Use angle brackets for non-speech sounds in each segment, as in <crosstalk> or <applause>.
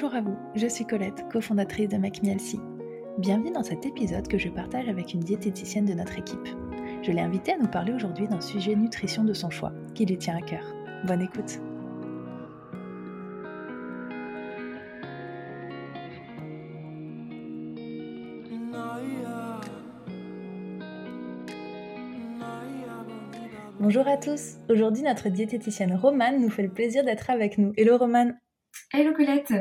Bonjour à vous, je suis Colette, cofondatrice de MacMielsi. Bienvenue dans cet épisode que je partage avec une diététicienne de notre équipe. Je l'ai invitée à nous parler aujourd'hui d'un sujet nutrition de son choix, qui lui tient à cœur. Bonne écoute Bonjour à tous, aujourd'hui notre diététicienne Romane nous fait le plaisir d'être avec nous. Hello Romane Hello Colette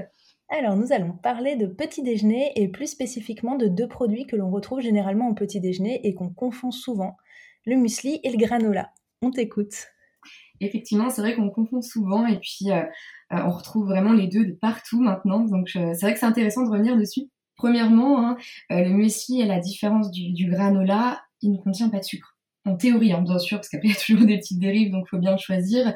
alors, nous allons parler de petit déjeuner et plus spécifiquement de deux produits que l'on retrouve généralement au petit déjeuner et qu'on confond souvent, le muesli et le granola. On t'écoute. Effectivement, c'est vrai qu'on confond souvent et puis euh, euh, on retrouve vraiment les deux de partout maintenant. Donc, c'est vrai que c'est intéressant de revenir dessus. Premièrement, hein, euh, le muesli, à la différence du, du granola, il ne contient pas de sucre en théorie, hein, bien sûr, parce qu'après <laughs> il y a toujours des petites dérives, donc faut bien choisir.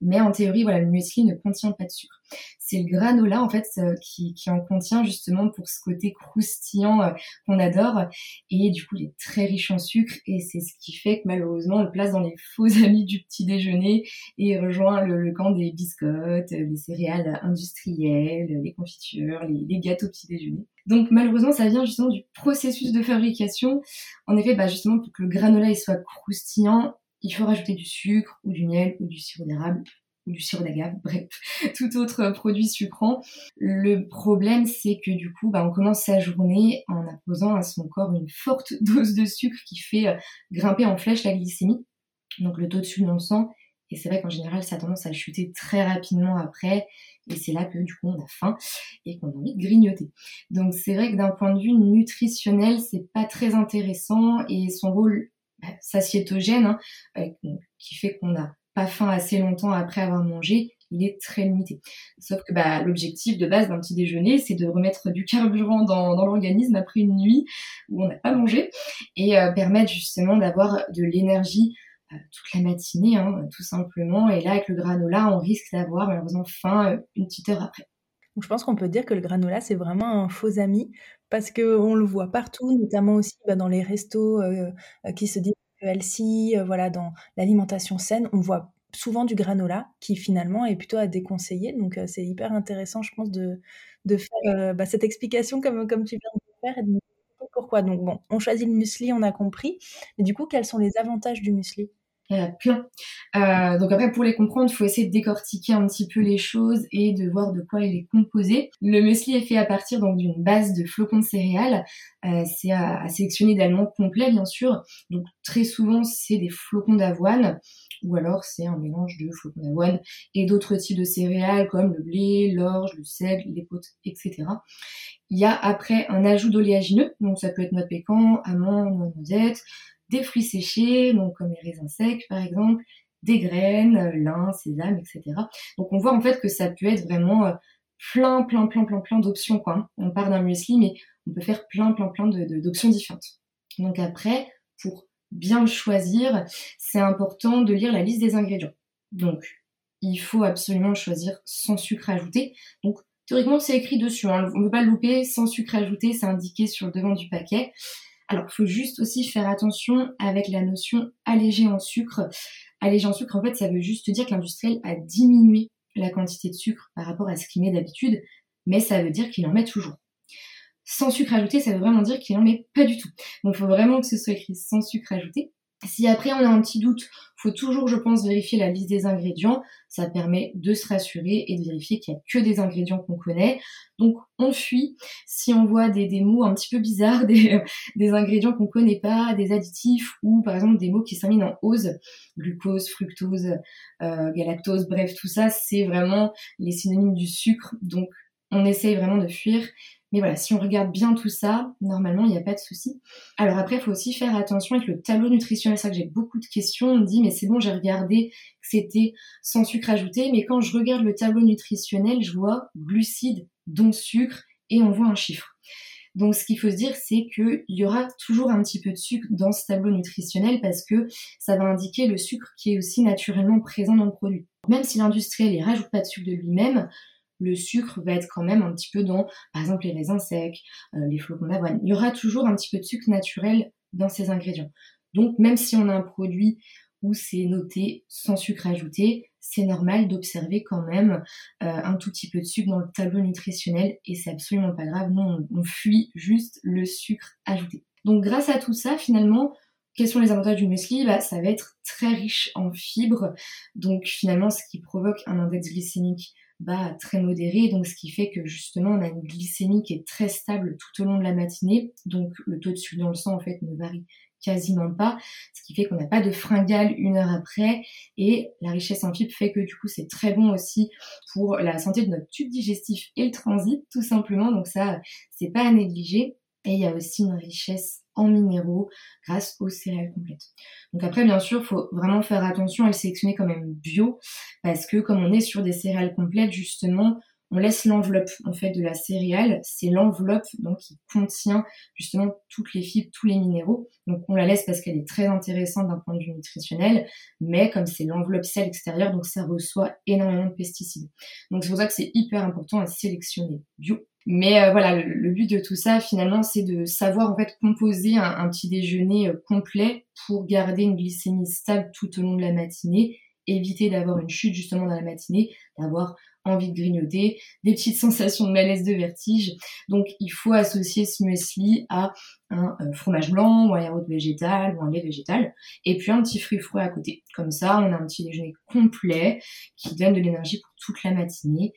Mais en théorie, voilà, le muesli ne contient pas de sucre. C'est le granola en fait euh, qui, en contient justement pour ce côté croustillant euh, qu'on adore. Et du coup, il est très riche en sucre et c'est ce qui fait que malheureusement, on le place dans les <laughs> faux amis du petit déjeuner et rejoint le, camp des biscottes, les céréales industrielles, les confitures, les, les gâteaux petit déjeuner. Donc malheureusement, ça vient justement du processus de fabrication. En effet, bah, justement, pour que le granola soit croustillant, il faut rajouter du sucre ou du miel ou du sirop d'érable ou du sirop d'agave, <laughs> bref, tout autre produit sucrant. Le problème, c'est que du coup, bah, on commence sa journée en imposant à son corps une forte <laughs> dose de sucre qui fait euh, grimper en flèche la glycémie, donc le taux de sucre dans le sang. Et c'est vrai qu'en général, ça a tendance à chuter très rapidement après. Et c'est là que du coup, on a faim et qu'on a envie de grignoter. Donc c'est vrai que d'un point de vue nutritionnel, c'est pas très intéressant et son rôle bah, hein, euh, qui fait qu'on n'a pas faim assez longtemps après avoir mangé, il est très limité. Sauf que bah, l'objectif de base d'un petit déjeuner, c'est de remettre du carburant dans, l'organisme après une nuit où on n'a pas mangé et euh, permettre justement d'avoir de l'énergie toute la matinée, hein, tout simplement. Et là, avec le granola, on risque d'avoir malheureusement faim euh, une petite heure après. Donc, je pense qu'on peut dire que le granola, c'est vraiment un faux ami parce qu'on le voit partout, notamment aussi bah, dans les restos euh, qui se disent healthy, voilà, dans l'alimentation saine, on voit souvent du granola qui finalement est plutôt à déconseiller. Donc, c'est hyper intéressant, je pense, de, faire bah, cette explication comme, comme tu viens de faire et de pourquoi. Donc bon, on choisit le muesli, on a compris. Mais du coup, quels sont les avantages du muesli? Il y en a plein. Donc après, pour les comprendre, il faut essayer de décortiquer un petit peu les choses et de voir de quoi il est composé. Le muesli est fait à partir d'une base de flocons de céréales. Euh, c'est à, sélectionner d'aliments complets, bien sûr. Donc très souvent, c'est des flocons d'avoine ou alors c'est un mélange de flocons d'avoine et d'autres types de céréales comme le blé, l'orge, le seigle, l'épaule, etc. Il y a après un ajout d'oléagineux, donc ça peut être noix de pécan, amandes, noisettes, des fruits séchés, donc comme les raisins secs par exemple, des graines, lin, sésame, etc. Donc on voit en fait que ça peut être vraiment euh, plein, plein, plein, plein, plein d'options quoi. On part d'un muesli, mais on peut faire plein, plein, plein d'options différentes. Donc après, pour bien le choisir, c'est important de lire la liste des ingrédients. Donc il faut absolument choisir sans sucre ajouté. Donc théoriquement c'est écrit dessus, hein. on ne peut pas le louper, sans sucre ajouté, c'est indiqué sur le devant du paquet. Alors, faut juste aussi faire attention avec la notion allégé en sucre. Allégé en sucre, en fait, ça veut juste dire que l'industriel a diminué la quantité de sucre par rapport à ce qu'il met d'habitude, mais ça veut dire qu'il en met toujours. Sans sucre ajouté, ça veut vraiment dire qu'il en met pas du tout. Donc, faut vraiment que ce soit écrit sans sucre ajouté. Si après on a un petit doute, faut toujours, je pense, vérifier la liste des ingrédients. Ça permet de se rassurer et de vérifier qu'il n'y a que des ingrédients qu'on connaît. Donc on fuit si on voit des, mots un petit peu bizarres, <laughs> des, ingrédients qu'on connaît pas, des additifs ou par exemple des mots qui s'amènent en ose, glucose, fructose, euh, galactose, bref, tout ça, c'est vraiment les synonymes du sucre. Donc on essaye vraiment de fuir. Mais voilà, si on regarde bien tout ça, normalement, il n'y a pas de souci. Alors après, il faut aussi faire attention avec le tableau nutritionnel. C'est ça que j'ai beaucoup de questions. On me dit, mais c'est bon, j'ai regardé que c'était sans sucre ajouté. Mais quand je regarde le tableau nutritionnel, je vois glucides, dont sucre, et on voit un chiffre. Donc ce qu'il faut se dire, c'est qu'il y aura toujours un petit peu de sucre dans ce tableau nutritionnel parce que ça va indiquer le sucre qui est aussi naturellement présent dans le produit. Même si l'industriel ne rajoute pas de sucre de lui-même, le sucre va être quand même un petit peu dans, par exemple, les raisins secs, euh, les flocons d'avoine. Il y aura toujours un petit peu de sucre naturel dans ces ingrédients. Donc, même si on a un produit où c'est noté sans sucre ajouté. C'est normal d'observer quand même euh, un tout petit peu de sucre dans le tableau nutritionnel et c'est absolument pas grave. Nous, on, on fuit juste le sucre ajouté. Donc grâce à tout ça, finalement, quels sont les avantages du muesli? Bah, Ça va être très riche en fibres, donc finalement ce qui provoque un index glycémique bah, très modéré, donc ce qui fait que justement on a une glycémie qui est très stable tout au long de la matinée, donc le taux de sucre dans le sang en fait ne varie quasiment pas, ce qui fait qu'on n'a pas de fringale une heure après, et la richesse en fibres fait que du coup c'est très bon aussi pour la santé de notre tube digestif et le transit tout simplement, donc ça c'est pas à négliger. Et il y a aussi une richesse en minéraux grâce aux céréales complètes. Donc après, bien sûr, faut vraiment faire attention à le sélectionner quand même bio parce que comme on est sur des céréales complètes, justement, on laisse l'enveloppe en fait de la céréale. C'est l'enveloppe donc qui contient justement toutes les fibres, tous les minéraux. Donc on la laisse parce qu'elle est très intéressante d'un point de vue nutritionnel, mais comme c'est l'enveloppe celle extérieure, donc ça reçoit énormément de pesticides. Donc c'est pour ça que c'est hyper important à sélectionner bio. Mais euh, voilà, le, but de tout ça, finalement, c'est de savoir en fait composer un, petit déjeuner euh, complet pour garder une glycémie stable tout au long de la matinée, éviter d'avoir une chute justement dans la matinée, d'avoir envie de grignoter, des petites <laughs> sensations de malaise, de vertige. Donc, il faut associer ce muesli à un euh, fromage blanc ou un yaourt végétal ou un lait végétal, et puis un petit fruit froid à côté. Comme ça, on a un petit déjeuner complet qui donne de l'énergie pour toute la matinée.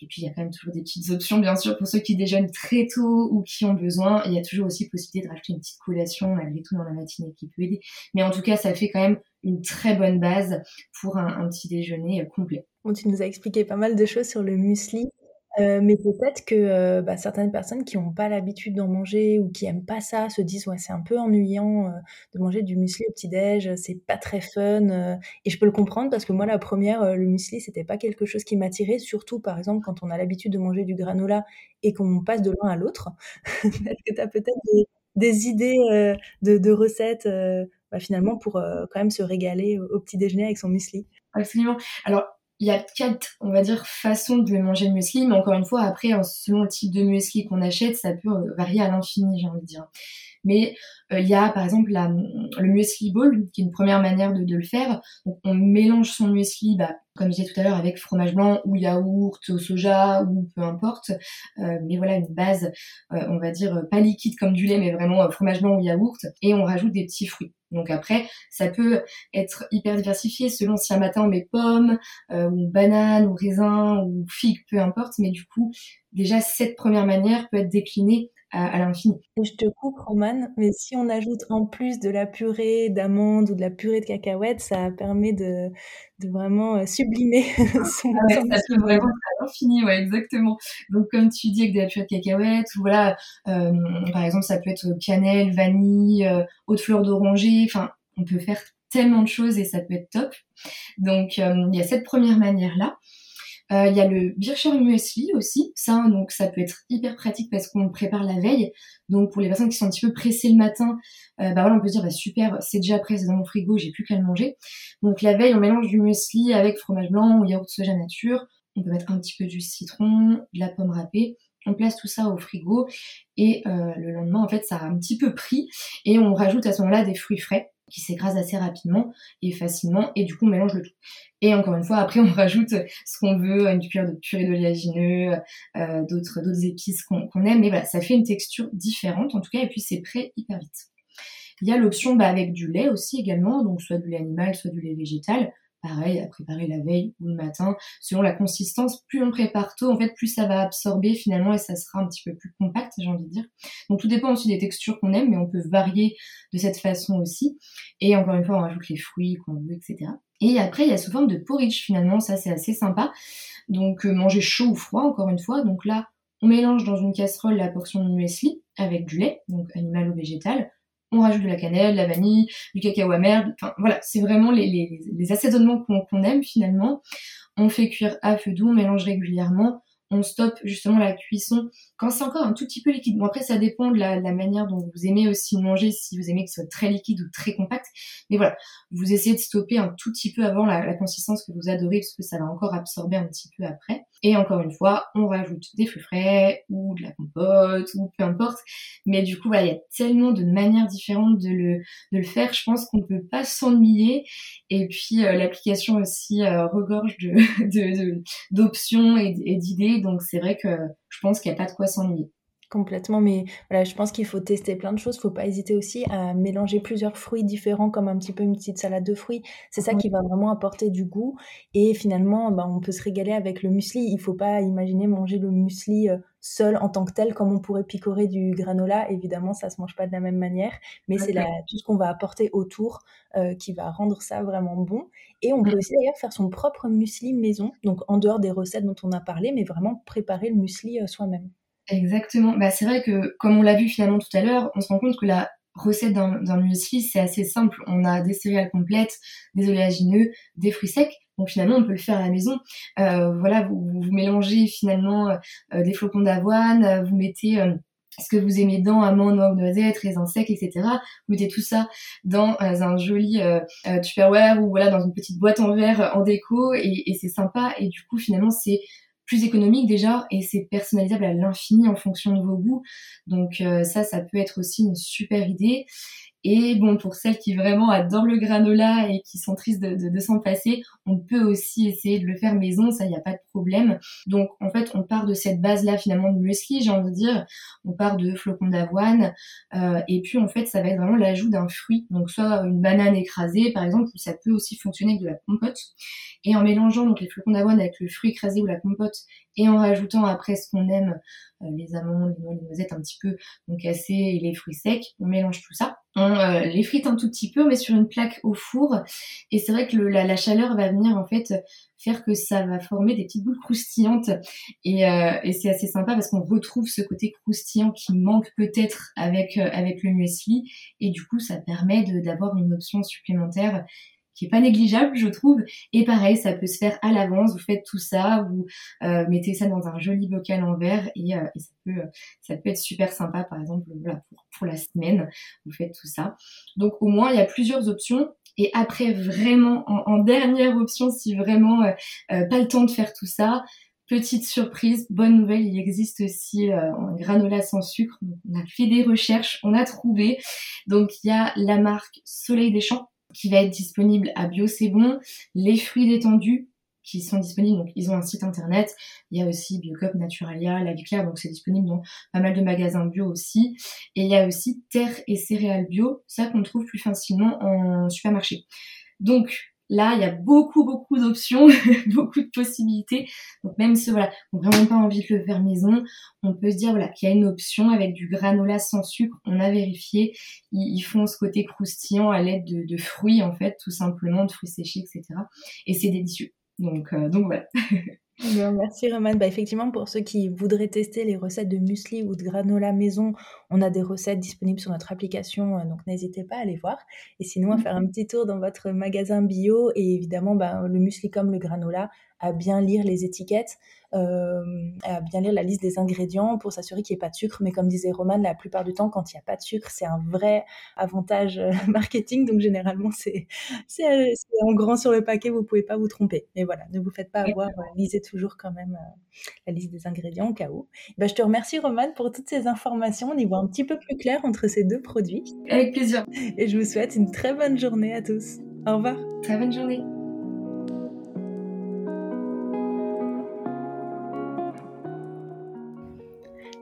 Et puis il y a quand même toujours des petites options, bien sûr, pour ceux qui déjeunent très tôt ou qui ont besoin. il y a toujours aussi possibilité de rajouter une petite collation malgré tout dans la matinée qui peut aider. Mais en tout cas, ça fait quand même une très bonne base pour un, un petit déjeuner euh, complet. Bon, tu nous as expliqué pas mal de choses sur le muesli. Euh, mais peut-être que euh, bah, certaines personnes qui n'ont pas l'habitude d'en manger ou qui aiment pas ça se disent ouais c'est un peu ennuyant euh, de manger du muesli au petit déj, c'est pas très fun. et je peux le comprendre parce que moi la première le muesli c'était pas quelque chose qui m'attirait, surtout par exemple quand on a l'habitude de manger du granola et qu'on passe de l'un à l'autre. <laughs> Est-ce que tu as peut-être des, idées de, de, recettes bah, finalement pour quand même se régaler au, au petit déjeuner avec son muesli? Absolument. Alors il y a quatre, on va dire, façons de manger le muesli, mais encore une fois, après, selon le type de muesli qu'on achète, ça peut euh, varier à l'infini, j'ai envie de dire. Mais euh, il y a par exemple la, le muesli bowl, qui est une première manière de, le faire. Donc, on mélange son muesli, bah, comme je disais tout à l'heure, avec fromage blanc ou yaourt au soja ou peu importe. Euh, mais voilà, une base, euh, on va dire, pas liquide comme du lait, mais vraiment fromage blanc ou yaourt. Et on rajoute des petits fruits. Donc après, ça peut être hyper diversifié selon si un matin on met pomme, ou banane, ou raisin, ou figue, peu importe. Mais du coup, déjà, cette première manière peut être déclinée à, l'infini. Je te coupe, Roman, mais si on ajoute en plus de la purée d'amandes ou de la purée de cacahuètes, ça permet de, de vraiment euh, sublimer <laughs> son, ah ouais, Ça peut vraiment à l'infini, ouais, exactement. Donc, comme tu dis, avec de la purée de cacahuètes, ou voilà, euh, par exemple, ça peut être cannelle, vanille, euh, eau de fleur d'oranger, enfin, on peut faire tellement de choses et ça peut être top. Donc, il y a cette première manière-là. Euh, il y a le Bircher Muesli aussi, ça donc ça peut être hyper pratique parce qu'on prépare la veille. Donc pour les personnes qui sont un petit peu pressées le matin, euh, bah voilà on peut se dire bah super c'est déjà prêt c'est dans mon frigo j'ai plus qu'à le manger. Donc la veille on mélange du muesli avec fromage blanc ou yaourt soja nature. On peut mettre un petit peu du citron, de la pomme râpée. On place tout ça au frigo et euh, le lendemain en fait ça a un petit peu pris et on rajoute à ce moment-là des fruits frais qui s'écrase assez rapidement et facilement et du coup on mélange le tout. Et encore une fois après on <laughs> rajoute ce qu'on veut, une cuillère de purée d'oléagineux, euh, d'autres d'autres épices qu'on aime, mais voilà ça fait une texture différente en tout cas et puis c'est prêt hyper vite. Il y a l'option bah, avec du lait aussi également, donc soit du lait animal, soit du lait végétal pareil, à préparer la veille ou le matin. Selon la consistance, plus on prépare tôt, en fait, plus ça va absorber finalement et ça sera un petit peu plus compact, j'ai envie de dire. Donc tout dépend aussi des textures qu'on aime, mais on peut varier de cette façon aussi. Et encore une fois, on rajoute les fruits qu'on veut, etc. Et après, il y a sous forme de porridge finalement, ça c'est assez sympa. Donc euh, manger chaud ou froid, encore une fois. Donc là, on mélange dans une casserole la portion de muesli avec du lait, donc animal ou végétal, on rajoute de la cannelle, de la vanille, du cacao amer. Enfin voilà, c'est vraiment les, assaisonnements qu'on aime finalement. On fait cuire à feu doux, on mélange régulièrement. On stoppe justement la cuisson c'est encore un tout petit peu liquide. Bon après ça dépend de la, manière dont vous aimez aussi manger, si vous aimez ce soit très liquide ou très compact. Mais voilà, vous essayez de stopper un tout petit peu avant la, la consistance que vous adorez parce que ça va encore absorber un petit peu après. Et encore une fois, on rajoute des fruits frais ou de la compote ou peu importe. Mais du coup, voilà, il y a tellement de manières différentes de le, de le faire. Je pense qu'on peut pas s'ennuyer. Et puis, euh, l'application aussi euh, regorge de, <laughs> d'options et, et d'idées. Donc, c'est vrai que je pense qu'il n'y a pas de quoi s'ennuyer. Complètement, mais voilà, je pense qu'il faut tester plein de choses. Faut pas hésiter aussi à mélanger plusieurs fruits différents, comme un petit peu une petite salade de fruits. C'est ça qui va vraiment apporter du goût. Et finalement, bah, on peut se régaler avec le muesli. Il faut pas imaginer manger le muesli euh, seul en tant que tel, comme on pourrait picorer du granola. Évidemment, ça se mange pas de la même manière, mais c'est tout ce qu'on va apporter autour euh, qui va rendre ça vraiment bon. Et on peut mmh. aussi d'ailleurs faire son propre muesli maison, donc en dehors des recettes dont on a parlé, mais vraiment préparer le muesli euh, soi-même. Exactement. Bah, c'est vrai que, comme on l'a vu finalement tout à l'heure, on se rend compte que la recette d'un muesli, c'est assez simple. On a des céréales complètes, des oléagineux, des fruits secs. Donc finalement, on peut le faire à la maison. Euh, voilà, vous, vous, mélangez finalement euh, des flocons d'avoine, vous mettez euh, ce que vous aimez dedans, amandes, noix, noisettes, raisins secs, etc. Vous mettez tout ça dans un joli tupperware ou voilà dans une petite boîte en verre en déco et, et c'est sympa. Et du coup, finalement, c'est plus économique déjà et c'est personnalisable à l'infini en fonction de vos goûts. Donc euh, ça, ça peut être aussi une super idée. Et bon, pour celles qui vraiment adorent le granola et qui sont tristes de, s'en passer, on peut aussi essayer de le faire maison, ça, il n'y a pas de problème. Donc, en fait, on part de cette base-là, finalement, de muesli, j'ai envie de dire. On part de flocons d'avoine. Euh, et puis, en fait, ça va être vraiment l'ajout d'un fruit. Donc, soit une banane écrasée, par exemple, ou ça peut aussi fonctionner avec de la compote. Et en mélangeant donc les flocons d'avoine avec le fruit écrasé ou la compote, et en rajoutant après ce qu'on aime, euh, les amandes, les noisettes un petit peu cassées et les fruits secs, on mélange tout ça. On euh, les frite un tout petit peu, met sur une plaque au four. Et c'est vrai que la, chaleur va venir en fait faire que ça va former des petites boules croustillantes. Et, euh, c'est assez sympa parce qu'on retrouve ce côté croustillant qui manque peut-être avec avec le muesli. Et du coup ça permet d'avoir une option supplémentaire qui est pas négligeable, je trouve. Et pareil, ça peut se faire à l'avance. Vous faites tout ça, vous euh, mettez ça dans un joli bocal en verre et, euh, ça peut ça peut être super sympa, par exemple, voilà, pour, pour la semaine, vous faites tout ça. Donc au moins, il y a plusieurs options. Et après, vraiment, en, en dernière option, si vraiment euh, euh, pas le temps de faire tout ça, Petite surprise, bonne nouvelle, il existe aussi euh, un granola sans sucre. on a fait des recherches, on a trouvé. Donc il y a la marque Soleil des Champs qui va être disponible à Bio C'est Bon, les fruits détendus qui sont disponibles, donc ils ont un site internet, il y a aussi Biocop, Naturalia, La Vie Claire, donc c'est disponible dans pas mal de magasins bio aussi, et il y a aussi Terre et céréales bio, ça qu'on trouve plus facilement en supermarché. Donc Là, il y a beaucoup, beaucoup d'options, <laughs> beaucoup de possibilités. Donc même si voilà, on n'a vraiment pas envie de le faire maison, on peut se dire voilà qu'il y a une option avec du granola sans sucre. On a vérifié, ils, font ce côté croustillant à l'aide de, fruits en fait, tout simplement de fruits séchés, etc. Et c'est délicieux. Donc euh, donc voilà. <laughs> merci Roman. Bah, effectivement, pour ceux qui voudraient tester les recettes de muesli ou de granola maison, on a des recettes disponibles sur notre application, euh, donc n'hésitez pas à aller voir. Et sinon, à mmh. faire un petit tour dans votre magasin bio et évidemment, bah, le muesli comme le granola, à bien lire les étiquettes, euh, à bien lire la liste des ingrédients pour s'assurer qu'il n'y ait pas de sucre. Mais comme disait Roman, la plupart du temps, quand il n'y a pas de sucre, c'est un vrai avantage euh, <laughs> marketing. Donc généralement, c'est en grand sur le paquet, vous ne pouvez pas vous tromper. Mais voilà, ne vous faites pas avoir, euh, lisez toujours quand même la liste des ingrédients au cas où. Bah, je te remercie Roman pour toutes ces informations. On y voit un petit peu plus clair entre ces deux produits. Avec plaisir. Et je vous souhaite une très bonne journée à tous. Au revoir. Très bonne journée.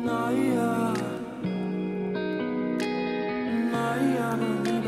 Naya, Naya, Naya.